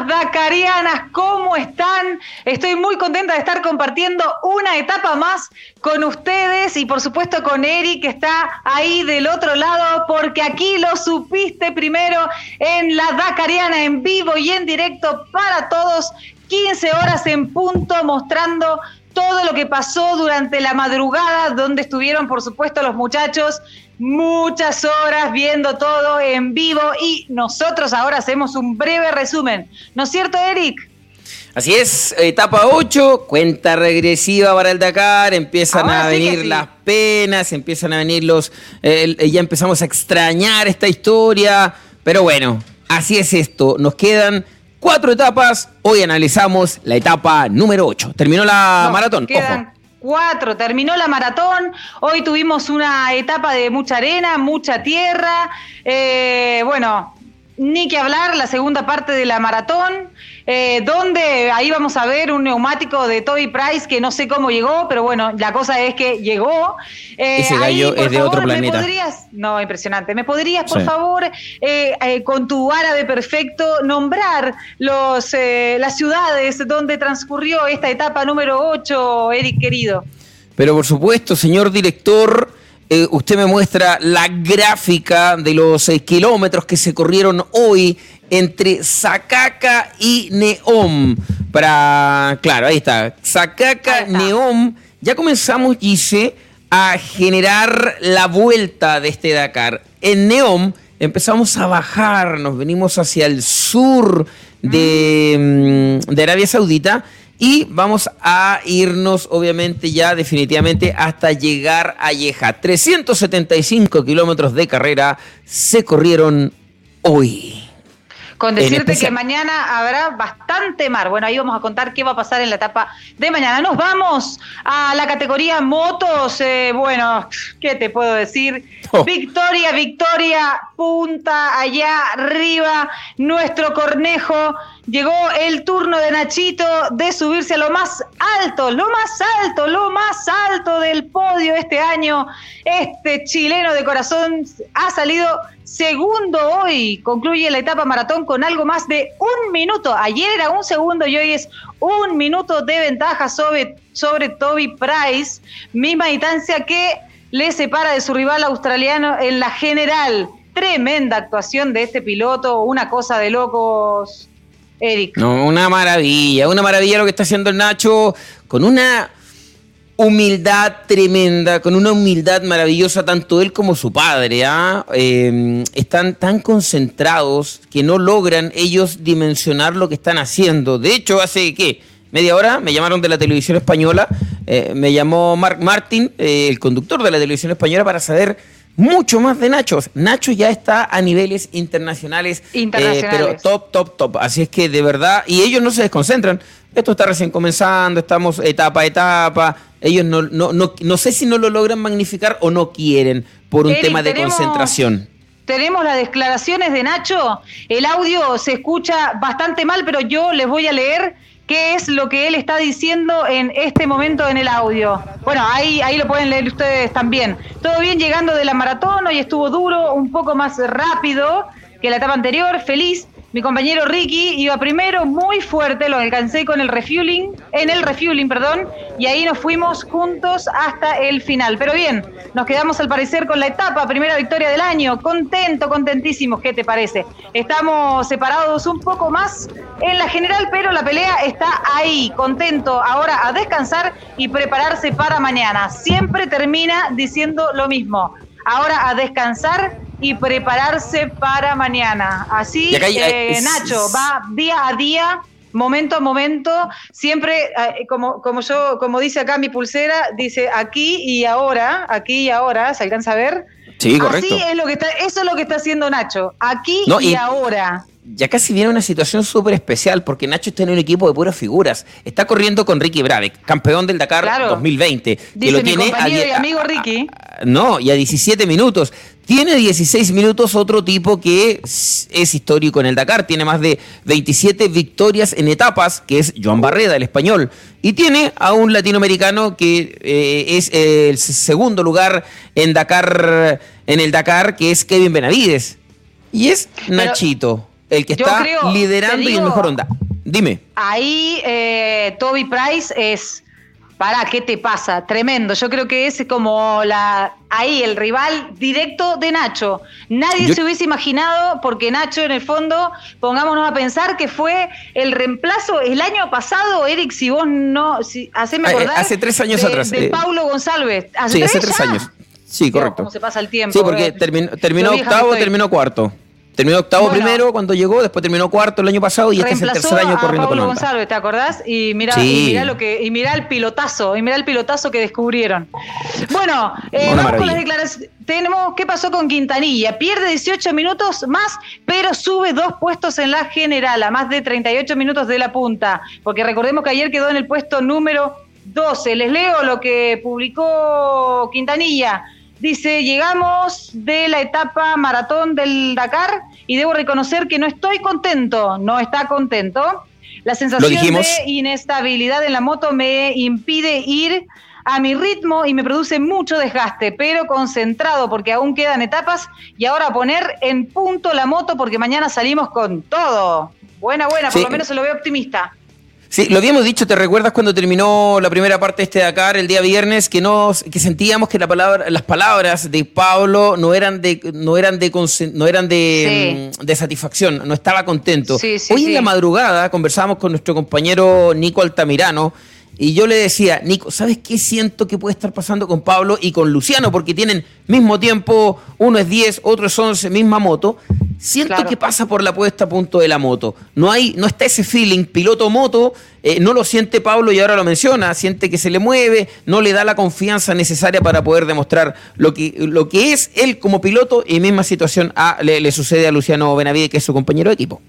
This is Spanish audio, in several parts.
Dacarianas, ¿cómo están? Estoy muy contenta de estar compartiendo una etapa más con ustedes y por supuesto con Eric que está ahí del otro lado porque aquí lo supiste primero en la Dacariana en vivo y en directo para todos, 15 horas en punto mostrando todo lo que pasó durante la madrugada donde estuvieron por supuesto los muchachos muchas horas viendo todo en vivo y nosotros ahora hacemos un breve resumen. ¿No es cierto, Eric? Así es, etapa 8, cuenta regresiva para el Dakar, empiezan a venir las penas, empiezan a venir los... ya empezamos a extrañar esta historia, pero bueno, así es esto, nos quedan cuatro etapas, hoy analizamos la etapa número 8. Terminó la maratón, ojo cuatro, terminó la maratón, hoy tuvimos una etapa de mucha arena, mucha tierra, eh, bueno, ni que hablar, la segunda parte de la maratón, eh, donde ahí vamos a ver un neumático de Toby Price que no sé cómo llegó, pero bueno, la cosa es que llegó. Eh, Ese gallo es de otro planeta. ¿me podrías, no, impresionante. ¿Me podrías, por favor, eh, con tu árabe perfecto, nombrar los, las ciudades donde transcurrió esta etapa número 8, Eric querido? Pero por supuesto, señor director. Usted me muestra la gráfica de los kilómetros que se corrieron hoy entre Sakaka y Neom. Para, claro, ahí está. Sakaka, Neom. Ya comenzamos, Gise, a generar la vuelta de este Dakar. En Neom empezamos a bajar, nos venimos hacia el sur de, mm, de Arabia Saudita y vamos a irnos, obviamente, ya definitivamente hasta llegar a Yeja. 375 kilómetros de carrera se corrieron hoy. Con decirte que mañana habrá bastante mar. Bueno, ahí vamos a contar qué va a pasar en la etapa de mañana. Nos vamos a la categoría motos. Eh, bueno, ¿qué te puedo decir? Oh. Victoria, victoria, punta allá arriba. Nuestro cornejo. Llegó el turno de Nachito de subirse a lo más alto, lo más alto, lo más alto del podio este año. Este chileno de corazón ha salido segundo hoy. Concluye la etapa maratón con algo más de un minuto. Ayer era un segundo y hoy es un minuto de ventaja sobre, sobre Toby Price. Misma distancia que le separa de su rival australiano en la general. Tremenda actuación de este piloto, una cosa de locos, Eric. No, una maravilla, una maravilla lo que está haciendo el Nacho con una humildad tremenda, con una humildad maravillosa, tanto él como su padre. ¿ah? Em, están tan concentrados que no logran ellos dimensionar lo que están haciendo. De hecho, hace qué? Media hora me llamaron de la televisión española, eh, me llamó Mark Martin, eh, el conductor de la televisión española, para saber mucho más de Nacho. Nacho ya está a niveles internacionales, eh, internacionales. pero top, top, top. Así es que de verdad, y ellos no se desconcentran. Esto está recién comenzando, estamos etapa a etapa. Ellos no, no, no, no sé si no lo logran magnificar o no quieren por un tema de concentración. Tenemos las declaraciones de Nacho. El audio se escucha bastante mal, pero yo les voy a leer qué es lo que él está diciendo en este momento en el audio. Bueno, ahí, ahí lo pueden leer ustedes también. Todo bien llegando de la maratón, hoy estuvo duro, un poco más rápido que la etapa anterior, feliz mi compañero Ricky iba primero muy fuerte, lo alcancé con el refueling, en el refueling, perdón, y ahí nos fuimos juntos hasta el final. Pero bien, nos quedamos al parecer con la etapa, primera victoria del año, contento, contentísimo, ¿qué te parece? Estamos separados un poco más en la general, pero la pelea está ahí, contento ahora a descansar y prepararse para mañana. Siempre termina diciendo lo mismo. Ahora a descansar y prepararse para mañana. Así, eh, Nacho, va día a día, momento a momento, siempre, eh, como, como yo, como dice acá mi pulsera, dice aquí y ahora, aquí y ahora, ¿se alcanza a ver? Sí, correcto. Así es lo que está, eso es lo que está haciendo Nacho, aquí y ahora ya casi viene una situación súper especial porque Nacho está en un equipo de puras figuras. Está corriendo con Ricky Brabeck, campeón del Dakar 2020. Dice lo tiene y amigo Ricky. No, y a 17 minutos. Tiene 16 minutos otro tipo que es, histórico en el Dakar. Tiene más de 27 victorias en etapas, que es Joan Barreda, el español. Y tiene a un latinoamericano que eh, es el segundo lugar en Dakar, en el Dakar, que es Kevin Benavides. Y es Nachito el que está liderando y en mejor onda. Dime. Ahí eh, Toby Price es para ¿qué te pasa? Tremendo. Yo creo que es como la ahí el rival directo de Nacho. Nadie se hubiese imaginado, porque Nacho en el fondo, pongámonos a pensar que fue el reemplazo el año pasado, Eric, si vos no, si, haceme ah, eh, acordar. Hace tres años atrás. De eh. Paulo González. ¿Hace sí, hace tres años. Sí, correcto. ¿Cómo se pasa el tiempo? Sí, porque terminó, terminó octavo, terminó cuarto. Terminó octavo primero cuando llegó, después terminó cuarto el año pasado y este es el tercer año corriendo Pablo con González, ¿te acordás? Y mira, y lo que, y mira el pilotazo, y mira el pilotazo que descubrieron. Bueno, eh, vamos con las declaraciones. Tenemos qué pasó con Quintanilla. Pierde 18 minutos más, pero sube dos puestos en la general, a más de 38 minutos de la punta. Porque recordemos que ayer quedó en el puesto número 12. Les leo lo que publicó Quintanilla. Dice, llegamos de la etapa maratón del Dakar y debo reconocer que no estoy contento, no está contento. La sensación de inestabilidad en la moto me impide ir a mi ritmo y me produce mucho desgaste, pero concentrado porque aún quedan etapas y ahora poner en punto la moto porque mañana salimos con todo. Buena, buena, por lo menos se lo veo optimista. Sí, lo habíamos dicho, ¿te recuerdas cuando terminó la primera parte de este Dakar el día viernes que nos que sentíamos que la palabra, las palabras de Pablo no eran de no eran de no eran de, de satisfacción, no estaba contento. Hoy en la madrugada conversábamos con nuestro compañero Nico Altamirano y yo le decía, Nico, ¿sabes qué siento que puede estar pasando con Pablo y con Luciano? Porque tienen mismo tiempo, uno es 10, otro es 11, misma moto. Siento que pasa por la puesta a punto de la moto. No hay, no está ese feeling piloto-moto, eh, no lo siente Pablo y ahora lo menciona, siente que se le mueve, no le da la confianza necesaria para poder demostrar lo que, lo que es él como piloto y misma situación le, sucede a Luciano Benavide, que es su compañero de equipo.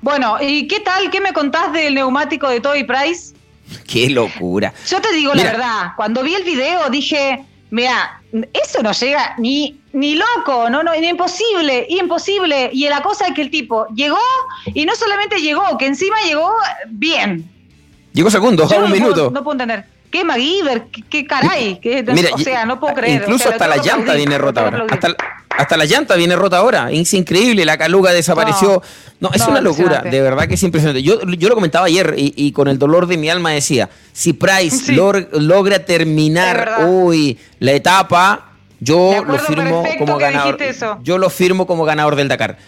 Bueno, ¿y qué tal? ¿Qué me contás del neumático de Toby Price? Qué locura. Yo te digo la verdad, cuando vi el video dije, mira, eso no llega ni, ni loco, no, no, imposible, imposible. Y la cosa es que el tipo llegó y no solamente llegó, que encima llegó bien. Llegó segundo, a un minuto. no puedo entender. ¿Qué MacGyver? ¿Qué, caray? o sea, no puedo creer. Incluso hasta la llanta viene rota ahora. Hasta, la llanta viene rota ahora. Es increíble, la caluga desapareció. No, es una locura, de verdad que es impresionante. Yo, yo lo comentaba ayer y, con el dolor de mi alma decía, si Price logra terminar hoy la etapa, yo lo firmo como ganador. Yo lo firmo como ganador del Dakar.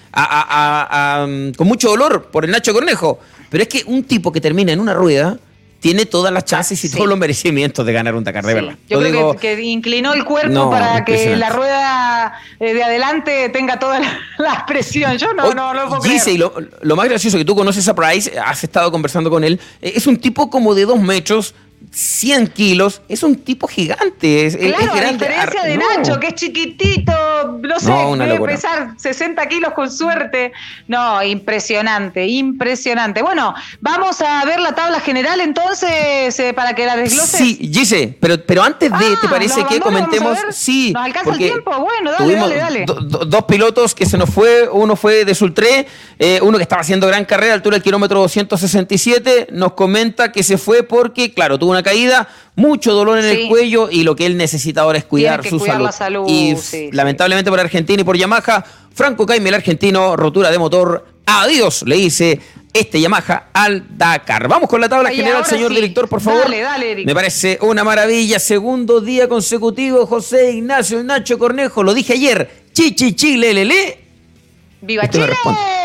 con mucho dolor por el Nacho Cornejo. Pero es que un tipo que termina en una rueda tiene todas las chances y todos los merecimientos de ganar un Dakar, de verdad. Yo creo que, inclinó el cuerpo para que la rueda eh, de adelante tenga toda la, presión. Yo no, no, no lo puedo Y lo, lo, más gracioso que tú conoces a Price, has estado conversando con él, eh, es un tipo como de dos metros, 100 kilos, es un tipo gigante. Es, claro, a diferencia de Nacho, que es chiquitito, no sé, debe pesar 60 kilos con suerte. No, impresionante, impresionante. Bueno, vamos a ver la tabla general entonces eh, para que la desglose. Sí, Gise, pero, pero antes de, ¿te ah, parece que comentemos? Sí. ¿Nos alcanza el tiempo? Bueno, dale, dale, dale. dos pilotos que se nos fue, uno fue de Sultré, eh, uno que estaba haciendo gran carrera, altura del kilómetro 267, nos comenta que se fue porque, claro, tuvo una caída, mucho dolor en el cuello y lo que él necesita ahora es cuidar su salud. Y lamentablemente por Argentina y por Yamaha, Franco Caime, el argentino, rotura de motor, adiós, le dice este Yamaha al Dakar. Vamos con la tabla general, señor director, por favor. Dale, dale, Eric. Me parece una maravilla. Segundo día consecutivo, José Ignacio Nacho Cornejo. Lo dije ayer. Chichi, chile, lele. ¡Viva Chile!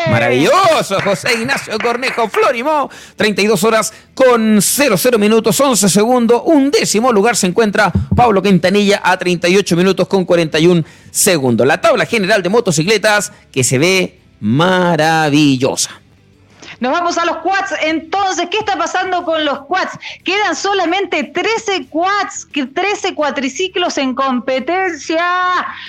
Maravilloso, José Ignacio Cornejo Florimo. 32 horas con 00 minutos, 11 segundos. Un décimo lugar se encuentra Pablo Quintanilla a 38 minutos con 41 segundos. La tabla general de motocicletas que se ve maravillosa. Nos vamos a los quads. Entonces, ¿qué está pasando con los quads? Quedan solamente 13 quads, 13 cuatriciclos en competencia.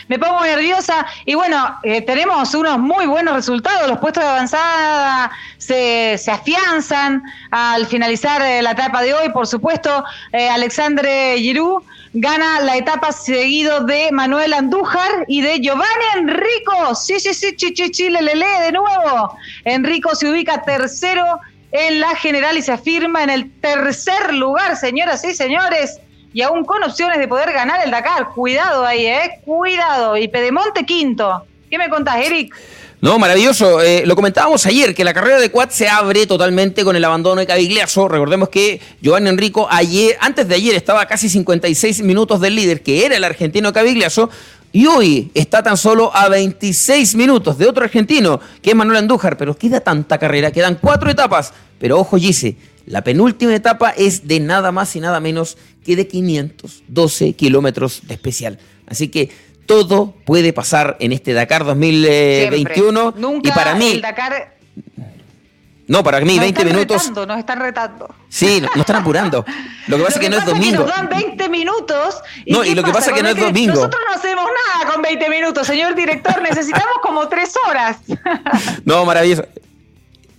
Me pongo nerviosa. Y bueno, eh, tenemos unos muy buenos resultados. Los puestos de avanzada se, afianzan al finalizar eh, la etapa de hoy. Por supuesto, eh, Alexandre Giroud gana la etapa seguido de Manuel Andújar y de Giovanni Enrico. Sí, sí, sí, chichichi, le, le, de nuevo. Enrico se ubica tercero en la general y se afirma en el tercer lugar, señoras y señores. Y aún con opciones de poder ganar el Dakar. Cuidado ahí, ¿eh? Cuidado. Y Pedemonte quinto. ¿Qué me contás, Eric? No, maravilloso. Eh, lo comentábamos ayer, que la carrera de quad se abre totalmente con el abandono de Cavigliazo. Recordemos que Giovanni Enrico ayer, antes de ayer estaba a casi 56 minutos del líder, que era el argentino Cavigliazo, y hoy está tan solo a 26 minutos de otro argentino, que es Manuel Andújar, pero queda tanta carrera, quedan cuatro etapas. Pero ojo, Gise, la penúltima etapa es de nada más y nada menos que de 512 kilómetros de especial. Así que todo puede pasar en este Dakar 2021. Nunca y para mí. El Dakar no, para mí, 20 minutos. Retando, nos están retando. Sí, nos están apurando. Lo que pasa es que, no es domingo. nos dan 20 minutos. ¿y no, y lo que pasa es que no es domingo. Nosotros no hacemos nada con 20 minutos, señor director. Necesitamos como 3 horas. no, maravilloso.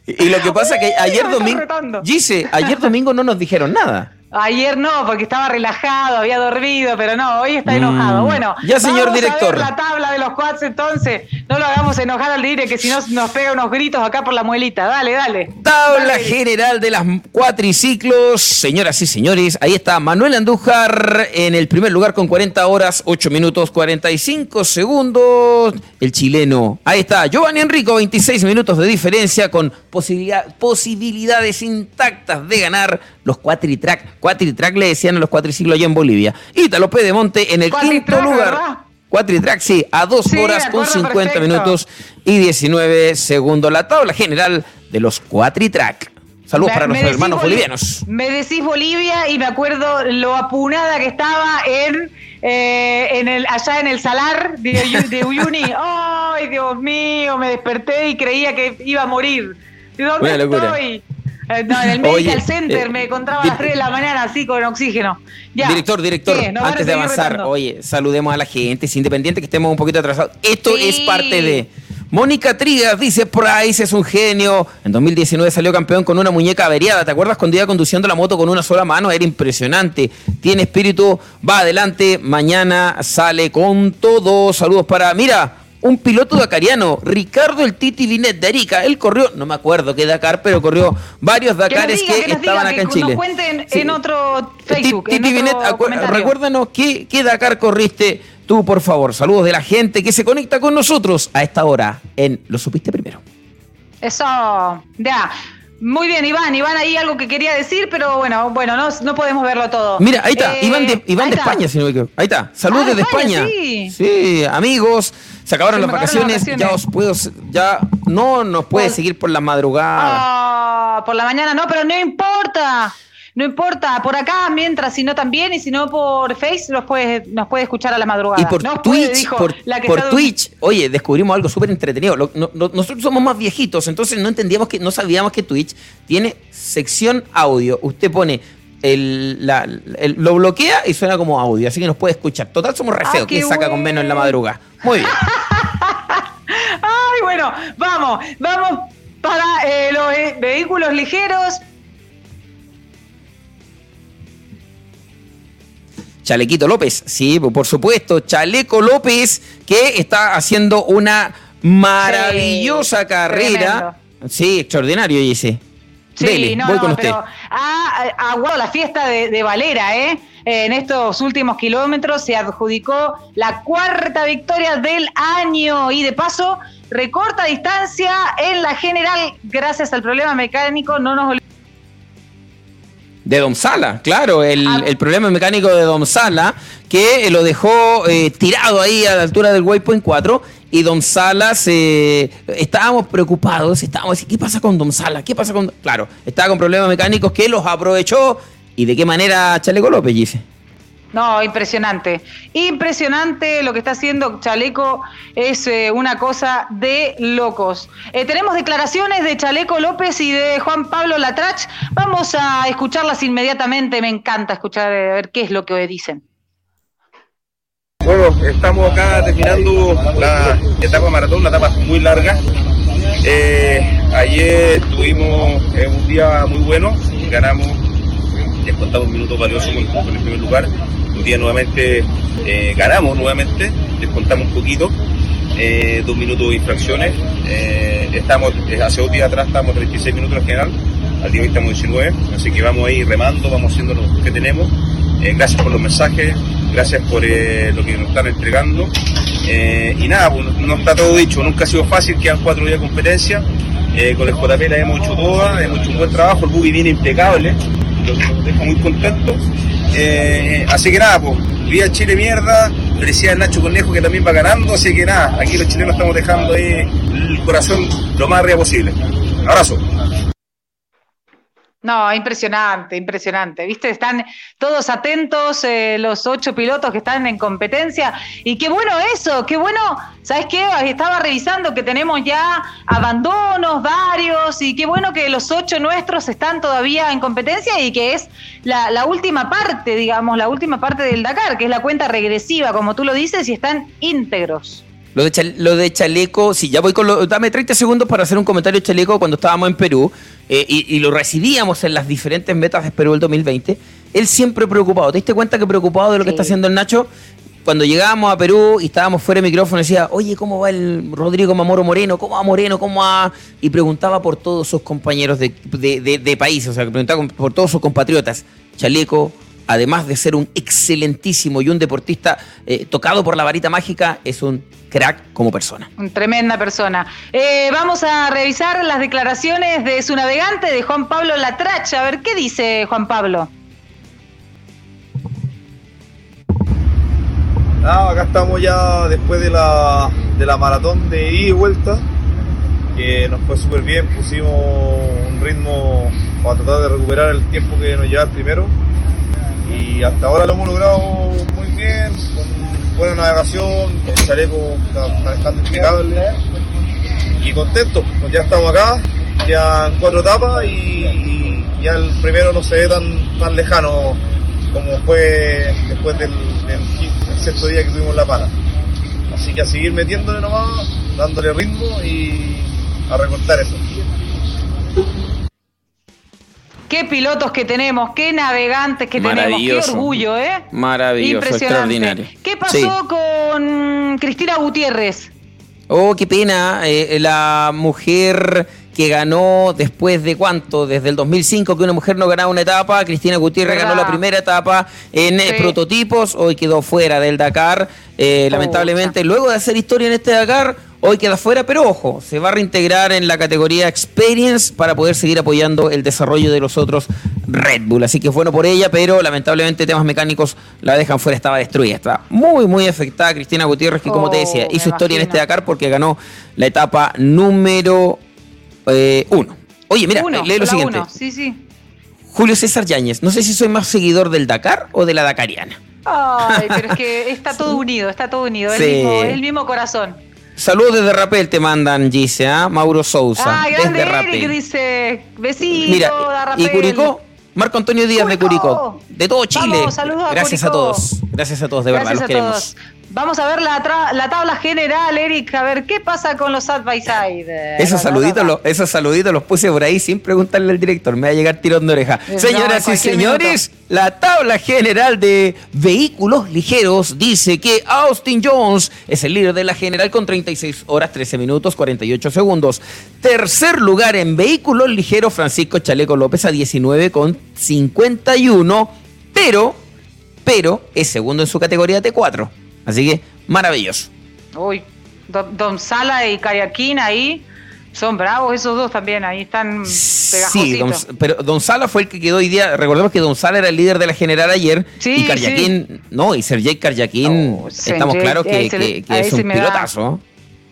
Y lo que pasa es que ayer domingo. Gise, ayer domingo no nos dijeron nada. Ayer no, porque estaba relajado, había dormido, pero no, hoy está enojado. Mm. Bueno, ya señor director. la tabla de los quads entonces. No lo hagamos enojar al dire que si no nos pega unos gritos acá por la muelita. Dale, dale. Tabla general de las cuatriciclos. Señoras y señores, ahí está Manuel Andújar en el primer lugar con 40 horas, 8 minutos 45 segundos. El chileno. Ahí está Giovanni Enrico, 26 minutos de diferencia con posibilidades intactas de ganar los cuatritrack. Cuatritrack le decían a los cuatriciclos allá en Bolivia. Ítalo Pedemonte en el quinto lugar. Cuatritrack, sí, a dos horas con 50 minutos y 19 segundos. La tabla general de los cuatritrack. Saludos para nuestros hermanos bolivianos. Me decís Bolivia y me acuerdo lo apunada que estaba en, eh, en el, allá en el salar de, Uyuni. ¡Ay, Dios mío! Me desperté y creía que iba a morir. ¿De dónde estoy? Eh, no, en el Medical Center eh, me encontraba a las 3 de la mañana así con oxígeno. Director, director, antes de avanzar, oye, saludemos a la gente, es independiente que estemos un poquito atrasados. Esto es parte de... Mónica Trigas dice, Price es un genio. En 2019 salió campeón con una muñeca averiada. ¿Te acuerdas cuando iba conduciendo la moto con una sola mano? Era impresionante. Tiene espíritu, va adelante. Mañana sale con todo. Saludos para... Mira, un piloto dacariano, Ricardo el Titi Vinet de Arica. Él corrió, no me acuerdo qué Dakar, pero corrió varios Dakares que, estaban acá en Chile. Nos cuenten en otro Facebook. Titi Vinet, recuérdanos ¿qué, qué Dakar corriste tú, por favor. Saludos de la gente que se conecta con nosotros a esta hora en Lo Supiste Primero. Eso, ya. Muy bien, Iván. Iván, ahí algo que quería decir, pero bueno, bueno, no, no podemos verlo todo. Mira, ahí está, Iván de, eh, Iván de España, si no me equivoco. Ahí está, saludos ah, desde España. Sí. sí. amigos, se acabaron las vacaciones, ya os puedo, ya no nos puede seguir por la madrugada. Ah, por la mañana no, pero no importa. No importa, por acá mientras, si no también, y si no por Face, nos puede, nos puede escuchar a la madrugada. Y por Twitch, por, Twitch, oye, descubrimos algo súper entretenido. nosotros somos más viejitos, entonces no entendíamos que, no sabíamos que Twitch tiene sección audio. Usted pone el, lo bloquea y suena como audio, así que nos puede escuchar. Total, somos re ah, que saca con menos en la madrugada? Muy bien. Ay, bueno, vamos, vamos para eh, los eh, vehículos ligeros. Chalequito López, sí, por supuesto, Chaleco López, que está haciendo una maravillosa carrera. Sí, extraordinario, dice. Sí, no, voy con usted. Pero la fiesta de, Valera, ¿eh? En estos últimos kilómetros se adjudicó la cuarta victoria del año y de paso recorta distancia en la general gracias al problema mecánico. No nos de Domsala, claro, el, ah. el, problema mecánico de Domsala, que lo dejó eh, tirado ahí a la altura del Waypoint 4 y Don Salas, estábamos preocupados, estábamos ¿qué pasa con Don Salas? ¿Qué pasa con...? Claro, estaba con problemas mecánicos que los aprovechó y de qué manera Chaleco López, dice. No, impresionante. Impresionante lo que está haciendo Chaleco. Es eh, una cosa de locos. Eh, tenemos declaraciones de Chaleco López y de Juan Pablo Latrach. Vamos a escucharlas inmediatamente. Me encanta escuchar, a ver qué es lo que dicen. Bueno, estamos acá terminando la etapa maratón, una etapa muy larga. Eh, ayer tuvimos eh, un día muy bueno, ganamos, descontamos un minuto valioso con, el primer lugar. Un día nuevamente eh, ganamos nuevamente, descontamos un poquito, dos minutos de infracciones. estamos, hace dos días atrás estábamos 36 minutos en general, al día de estamos 19, así que vamos ahí remando, vamos haciendo lo que tenemos. gracias por los mensajes, gracias por eh, lo que nos están entregando Eh, y nada, pues, no está todo dicho, nunca ha sido fácil, quedan cuatro días de competencia. Eh, con el JP la hemos hecho toda, hemos hecho un buen trabajo, el buggy viene impecable, muy contentos. Eh, así que nada, pues, Vía Chile mierda, felicidades Nacho Conejo que también va ganando, así que nada, aquí los chilenos estamos dejando ahí el corazón lo más arriba posible. Abrazo. No, impresionante, impresionante. Viste, están todos atentos eh, los ocho pilotos que están en competencia. Y qué bueno eso, qué bueno. ¿Sabes qué? Estaba revisando que tenemos ya abandonos varios y qué bueno que los ocho nuestros están todavía en competencia y que es la, la última parte, digamos, la última parte del Dakar, que es la cuenta regresiva, como tú lo dices, y están íntegros. Lo de, lo de Chaleco, sí, ya voy con lo. Dame 30 segundos para hacer un comentario de Chaleco cuando estábamos en Perú eh, y, lo recibíamos en las diferentes metas de Perú del 2020. Él siempre preocupado. ¿Te diste cuenta que preocupado de lo que está haciendo el Nacho? Cuando llegábamos a Perú y estábamos fuera de micrófono, decía, oye, ¿cómo va el Rodrigo Mamoro Moreno? ¿Cómo va Moreno? ¿Cómo va? Y preguntaba por todos sus compañeros de, de, país, o sea, preguntaba por todos sus compatriotas. Chaleco, además de ser un excelentísimo y un deportista eh, tocado por la varita mágica, es un crack como persona. Tremenda persona. Eh, vamos a revisar las declaraciones de su navegante, de Juan Pablo Latracha. A ver, ¿qué dice Juan Pablo? acá estamos ya después de la, de la maratón de ida y vuelta, que nos fue súper bien, pusimos un ritmo para tratar de recuperar el tiempo que nos lleva primero y hasta ahora lo hemos logrado muy bien, con buena navegación, el chaleco está manejando impecable y contento, pues ya estamos acá, ya en cuatro etapas y, ya el primero no se ve tan, tan lejano como fue después del, sexto día que tuvimos la para. Así que a seguir metiéndole nomás, dándole ritmo y a recortar eso. Qué pilotos que tenemos, qué navegantes que tenemos, qué orgullo, ¿eh? Maravilloso, extraordinario. ¿Qué pasó con Cristina Gutiérrez? Oh, qué pena. Eh, la mujer que ganó después de cuánto, desde el 2005 que una mujer no ganaba una etapa, Cristina Gutiérrez ganó la primera etapa en eh, prototipos, hoy quedó fuera del Dakar, eh, lamentablemente, luego de hacer historia en este Dakar, hoy queda fuera, pero ojo, se va a reintegrar en la categoría Experience para poder seguir apoyando el desarrollo de los otros Red Bull. Así que es bueno por ella, pero lamentablemente temas mecánicos la dejan fuera, estaba destruida. Está muy, muy afectada Cristina Gutiérrez, que como te decía, oh, hizo historia en este Dakar porque ganó la etapa número eh, uno. Oye, mira, lee lo siguiente. Sí, sí. Julio César Yáñez, no sé si soy más seguidor del Dakar o de la Dakariana. Ay, pero es que está todo unido, está todo unido, el mismo, corazón. Saludos desde Rapel te mandan, Gise, ¿ah? Mauro Sousa. Ah, grande desde Rapel. dice, besito, Mira, ¿y Curicó? Marco Antonio Díaz de Curicó, de todo Chile. Gracias a, todos, gracias a todos, de verdad, los queremos. Vamos a ver la, la, tabla general, Eric, a ver qué pasa con los side by side. Esos saluditos, los, esos saluditos los puse por ahí sin preguntarle al director, me va a llegar tirón de oreja. Señoras y señores, la tabla general de vehículos ligeros dice que Austin Jones es el líder de la general con 36 horas, 13 minutos, 48 segundos. Tercer lugar en vehículos ligeros, Francisco Chaleco López a 19 con 51, pero, pero es segundo en su categoría T4. Así que maravilloso. Uy, Don, Sala y Kayakin ahí son bravos esos dos también, ahí están pegajositos. Sí, pero Don Sala fue el que quedó hoy día. Recordemos que Don Sala era el líder de la general ayer. y Karyakin, no, y Sergei Karyakin, estamos claros que, es un pilotazo.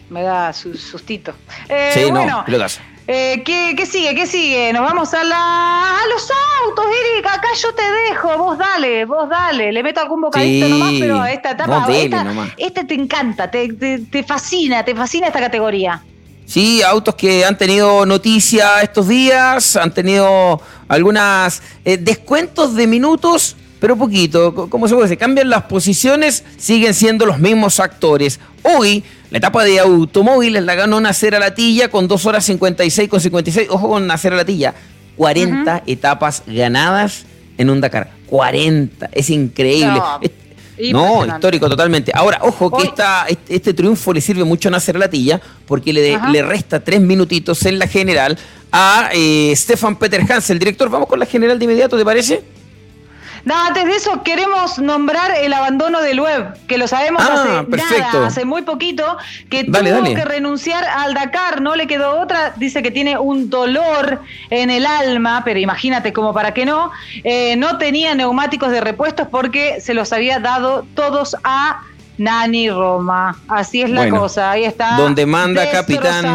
me da su sustito. Eh, sí, no, pilotazo. Eh, ¿qué, sigue? ¿Qué sigue? Nos vamos a, la, a los autos, Eric. Acá yo te dejo. Vos dale, vos dale. Le meto algún bocadito nomás, pero a esta etapa. Esta, te encanta, te, fascina, te fascina esta categoría. Sí, autos que han tenido noticia estos días, han tenido algunas eh, descuentos de minutos pero poquito. ¿Cómo se puede decir? Cambian las posiciones, siguen siendo los mismos actores. Hoy, la etapa de automóviles la ganó Nacer a Latilla con 2 horas 56 con 56. Ojo con Nacer a Latilla. 40 etapas ganadas en un Dakar. 40. Es increíble. No, histórico totalmente. Ahora, ojo que esta, este, triunfo le sirve mucho a Nacer Latilla porque le, le resta tres minutitos en la general a eh, Stefan Peter Hans, el director. Vamos con la general de inmediato, ¿te parece? No, antes de eso queremos nombrar el abandono del web, que lo sabemos Ah, hace perfecto. nada, hace muy poquito, que Dale, tuvo dale. que renunciar al Dakar, no le quedó otra, dice que tiene un dolor en el alma, pero imagínate como para qué no, eh, no tenía neumáticos de repuestos porque se los había dado todos a Nani Roma. Así es la Bueno, cosa, ahí está. donde manda capitán.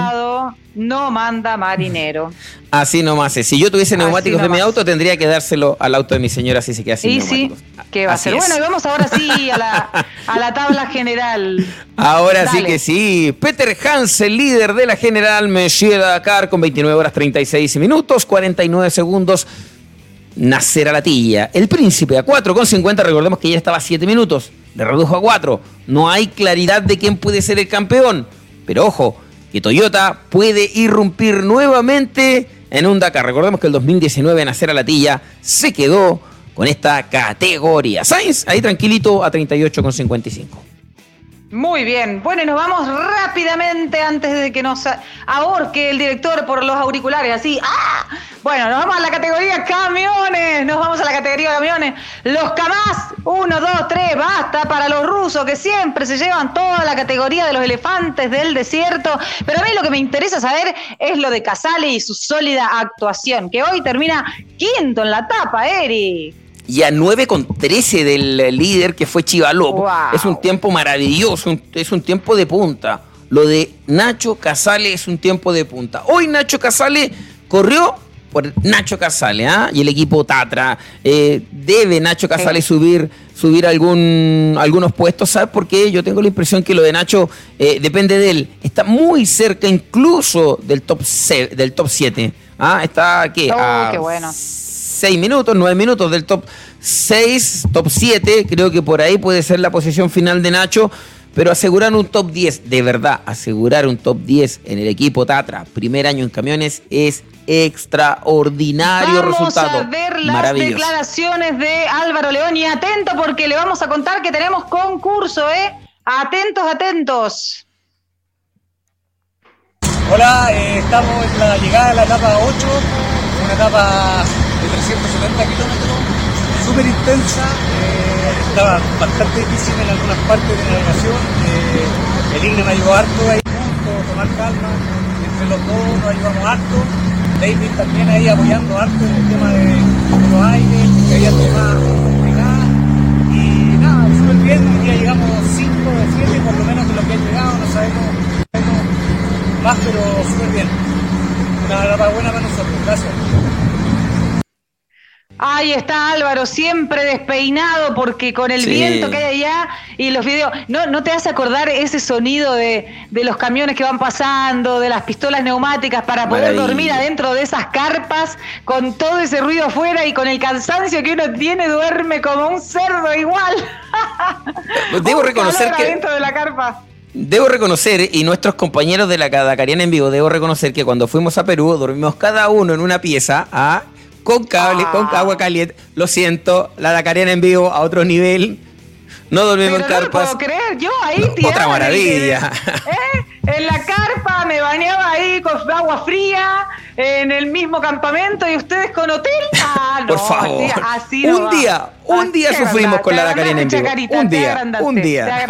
No manda marinero. Así nomás es. Si yo tuviese neumáticos de mi auto, tendría que dárselo al auto de mi señora si se queda sin Y sí. ¿qué va a Así ser? es. Bueno, y vamos ahora sí a la, a la tabla general. Ahora sí que sí. Peter Hansen, líder de la general Monsieur Dakar, con 29 horas 36 minutos, 49 segundos. Nacer a la tilla. El príncipe a 4 con 50, recordemos que ya estaba a 7 minutos. Le redujo a 4. No hay claridad de quién puede ser el campeón. Pero ojo, que Toyota puede irrumpir nuevamente en un Dakar. Recordemos que el 2019 Nacer a la tilla se quedó con esta categoría. Sainz ahí tranquilito a 38 con 55. Muy bien. Bueno, y nos vamos rápidamente antes de que nos ahorque el director por los auriculares. Así. ¡Ah! Bueno, nos vamos a la categoría camiones. Nos vamos a la categoría camiones. Los Kamaz. Uno, dos, tres. Basta para los rusos que siempre se llevan toda la categoría de los elefantes del desierto. Pero a mí lo que me interesa saber es lo de Casale y su sólida actuación. Que hoy termina quinto en la tapa, Eric. Y a 9 con 13 del eh, líder que fue Chivalopo. Wow. Es un tiempo maravilloso, es un tiempo de punta. Lo de Nacho Casale es un tiempo de punta. Hoy Nacho Casale corrió por Nacho Casale, ¿ah? Y el equipo Tatra. Eh, debe Nacho Casale subir, subir algún, algunos puestos, ¿sabes por qué? Yo tengo la impresión que lo de Nacho eh, depende de él. Está muy cerca incluso del top, se- del top 7. ¿ah? Está, ¿qué? Oh, A qué bueno. 6 minutos, 9 minutos del top 6, top 7. Creo que por ahí puede ser la posición final de Nacho. Pero asegurar un top 10, de verdad, asegurar un top 10 en el equipo Tatra, primer año en camiones, es extraordinario vamos resultado. a ver las Maravilloso. declaraciones de Álvaro León y atento porque le vamos a contar que tenemos concurso, ¿eh? Atentos, atentos. Hola, eh, estamos en la llegada de la etapa 8, una etapa 370 kilómetros, súper intensa, eh, estaba bastante difícil en algunas partes de navegación, eh, el INE me ayudó harto ahí junto, tomar calma, entre los dos nos ayudamos harto, David también ahí apoyando harto en el tema de, los aires, que había temas complicadas, y nada, súper bien, hoy día llegamos 5 de 7 por lo menos de lo que ha llegado, no sabemos, más, pero súper bien. Una etapa buena para nosotros, gracias. Ahí está Álvaro, siempre despeinado porque con el Sí. viento que hay allá y los videos. ¿No, no te hace acordar ese sonido de, de los camiones que van pasando, de las pistolas neumáticas para poder Maravilla. dormir adentro de esas carpas con todo ese ruido afuera y con el cansancio que uno tiene, duerme como un cerdo igual? Debo Un reconocer que- de la carpa. Debo reconocer, y nuestros compañeros de la Dakariana en vivo, debo reconocer que cuando fuimos a Perú dormimos cada uno en una pieza, ¿ah? Con cable, Ah. con agua caliente. Lo siento, la Dakariana en vivo a otro nivel. No dormimos Pero en no lo carpas. puedo creer, yo ahí Otra tirada en el- maravilla. ¿eh? En la carpa me bañaba ahí con agua fría, en el mismo campamento y ustedes con hotel. Ah, no, Por favor. así- así no un va. día, un Ah, día te sufrimos con la te Dakariana en vivo. un día, un día.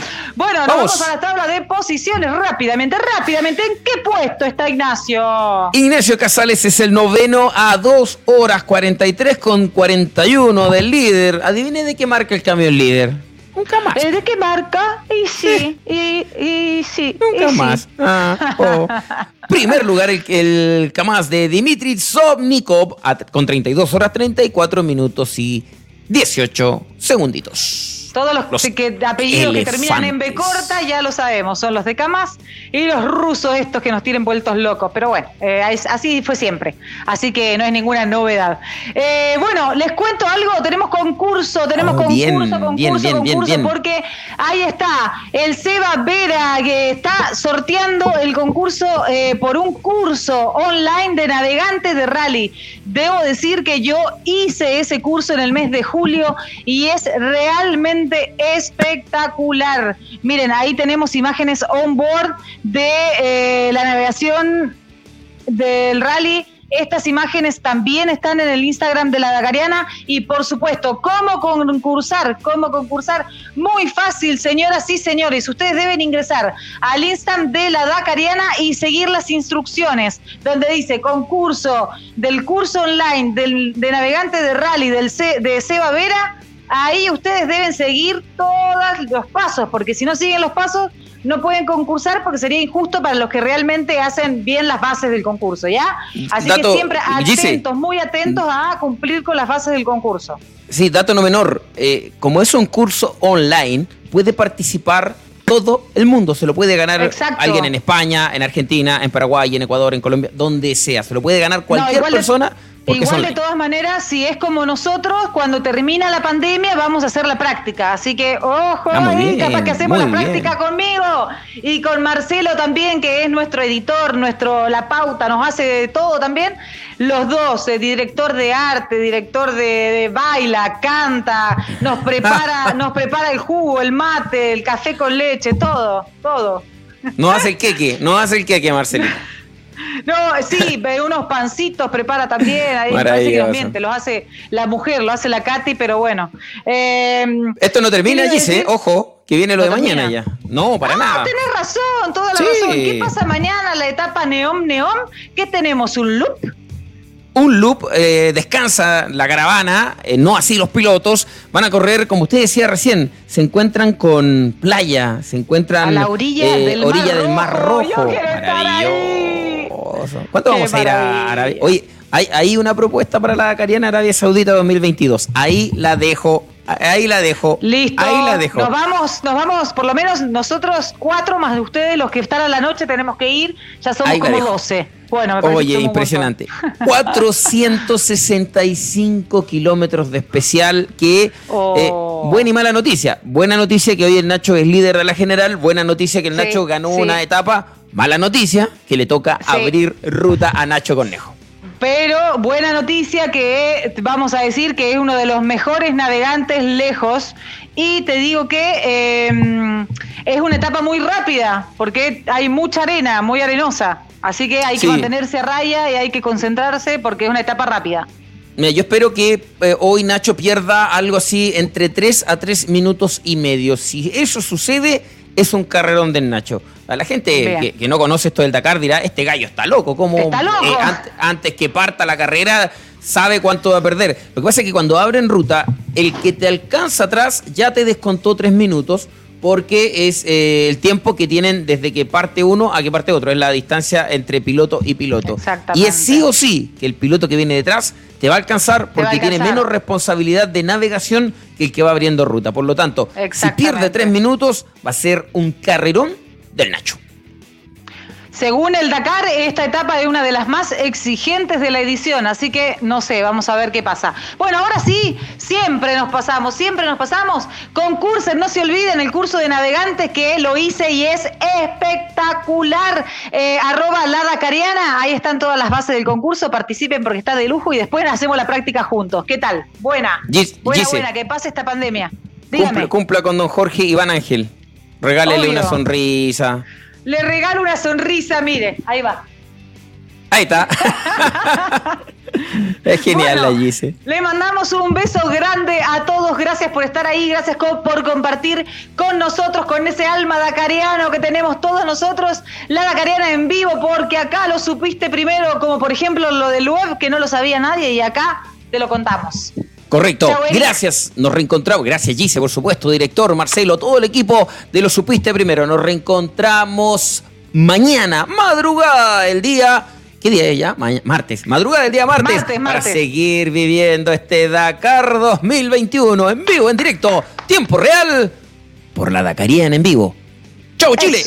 Bueno, nos Vamos. vamos a la tabla de posiciones rápidamente, rápidamente. ¿En qué puesto está Ignacio? Ignacio Casales es el noveno a 2 horas 43 con 41 del líder. Adivine de qué marca el camión líder. Nunca más. Eh, ¿De qué marca? Y sí, y, y sí. Nunca y sí. más. Ah, oh. Primer lugar, el, el Kamaz de Dimitri Sobnikov a- con 32 horas 34 minutos y 18 segunditos. Todos los, Los que, apellidos que terminan en B corta ya lo sabemos, son los de Camas y los rusos estos que nos tienen vueltos locos. Pero bueno, eh, así fue siempre, así que no es ninguna novedad. Eh, bueno, les cuento algo, tenemos concurso, tenemos Oh, concurso, bien, concurso, bien, bien, bien, concurso, porque ahí está el Seba Vera que está sorteando el concurso eh, por un curso online de navegantes de rally. Debo decir que yo hice ese curso en el mes de julio y es realmente espectacular. Miren, ahí tenemos imágenes on board de eh, la navegación del rally Estas imágenes también están en el Instagram de la Dakariana y por supuesto, ¿cómo concursar? ¿Cómo concursar? Muy fácil, señoras y señores. Ustedes deben ingresar al Instagram de la Dakariana y seguir las instrucciones donde dice concurso del curso online de navegante de rally del de Seba Vera. Ahí ustedes deben seguir todos los pasos, porque si no siguen los pasos, no pueden concursar porque sería injusto para los que realmente hacen bien las bases del concurso, ¿ya? Así que siempre atentos, muy atentos a cumplir con las bases del concurso. Sí, dato no menor, eh, como es un curso online, puede participar todo el mundo. Se lo puede ganar alguien en España, en Argentina, en Paraguay, en Ecuador, en Colombia, donde sea. Se lo puede ganar cualquier persona. Igual de todas maneras, si es como nosotros, cuando termina la pandemia vamos a hacer la práctica. Así que, ojo, ah, ahí, capaz que hacemos la práctica conmigo y con Marcelo también, que es nuestro editor, nuestro La Pauta, nos hace todo también. Los dos, eh, director de arte, director de, baila, canta, nos prepara, nos prepara el jugo, el mate, el café con leche, todo, todo. No hace el queque, no hace el queque, Marcelito. No, sí, unos pancitos prepara también. Ahí parece que los miente, los hace la mujer, lo hace la Katy, pero bueno. Em, Esto no termina, Gise, ojo, que viene lo de mañana ya. No, para ah, nada. Tenés razón, toda la razón. ¿Qué pasa mañana, la etapa neón neón? ¿Qué tenemos? ¿Un loop? un loop, eh, descansa la caravana, eh, no así los pilotos, van a correr, como usted decía recién, se encuentran con playa, se encuentran a la orilla, eh, del, orilla mar del, Mar Rojo. ¿Cuánto vamos a ir a Arabia? Oye, hay, hay una propuesta para la Cariana Arabia Saudita 2022. Ahí la dejo Ahí la dejo. Listo. Ahí la dejo. Nos vamos, nos vamos, por lo menos nosotros cuatro más de ustedes, los que están a la noche, tenemos que ir. Ya somos como doce. Bueno, me Oye, impresionante. 465 kilómetros de especial que... Oh. Eh, buena y mala noticia. Buena noticia que hoy el Nacho es líder de la general. Buena noticia que el Nacho ganó una etapa. Mala noticia que le toca abrir ruta a Nacho Cornejo. Pero buena noticia que vamos a decir que es uno de los mejores navegantes lejos. Y te digo que em, es una etapa muy rápida, porque hay mucha arena, muy arenosa. Así que hay que mantenerse a raya y hay que concentrarse porque es una etapa rápida. Mira, yo espero que eh, hoy Nacho pierda algo así entre 3 a 3 minutos y medio. Si eso sucede, es un carrerón del Nacho. A la gente que, no conoce esto del Dakar dirá, este gallo está loco, como eh, antes que parta la carrera sabe cuánto va a perder. Lo que pasa es que cuando abren ruta, el que te alcanza atrás ya te descontó tres minutos porque es eh, el tiempo que tienen desde que parte uno a que parte otro, es la distancia entre piloto y piloto. Y es sí o sí que el piloto que viene detrás te va a alcanzar porque tiene menos responsabilidad de navegación que el que va abriendo ruta. Por lo tanto, si pierde tres minutos, va a ser un carrerón del Nacho. Según el Dakar, esta etapa es una de las más exigentes de la edición, así que no sé, vamos a ver qué pasa. Bueno, ahora sí, siempre nos pasamos, siempre nos pasamos. Concursen, no se olviden el curso de navegantes que lo hice y es espectacular. Eh, arroba la Dakariana, ahí están todas las bases del concurso, participen porque está de lujo y después hacemos la práctica juntos. ¿Qué tal? Buena. buena, buena, que pase esta pandemia. Dígame. Cumpla, con don Jorge Iván Ángel. Regálele una sonrisa. Le regalo una sonrisa, mire, ahí va. Ahí está. es genial la Gise. Le mandamos un beso grande a todos. Gracias por estar ahí. Gracias por compartir con nosotros, con ese alma dacariano que tenemos todos nosotros. La dacariana en vivo, porque acá lo supiste primero, como por ejemplo lo del web, que no lo sabía nadie, y acá te lo contamos. Correcto. Gracias. Nos reencontramos. Gracias, Gise, por supuesto, director, Marcelo, todo el equipo de Lo Supiste Primero. Nos reencontramos mañana, madrugada, el día. ¿Qué día es ya? martes. Madrugada del día martes, martes, Para seguir viviendo este Dakar 2021 en vivo, en directo, tiempo real, por la Dakariana en vivo. ¡Chau, Chile!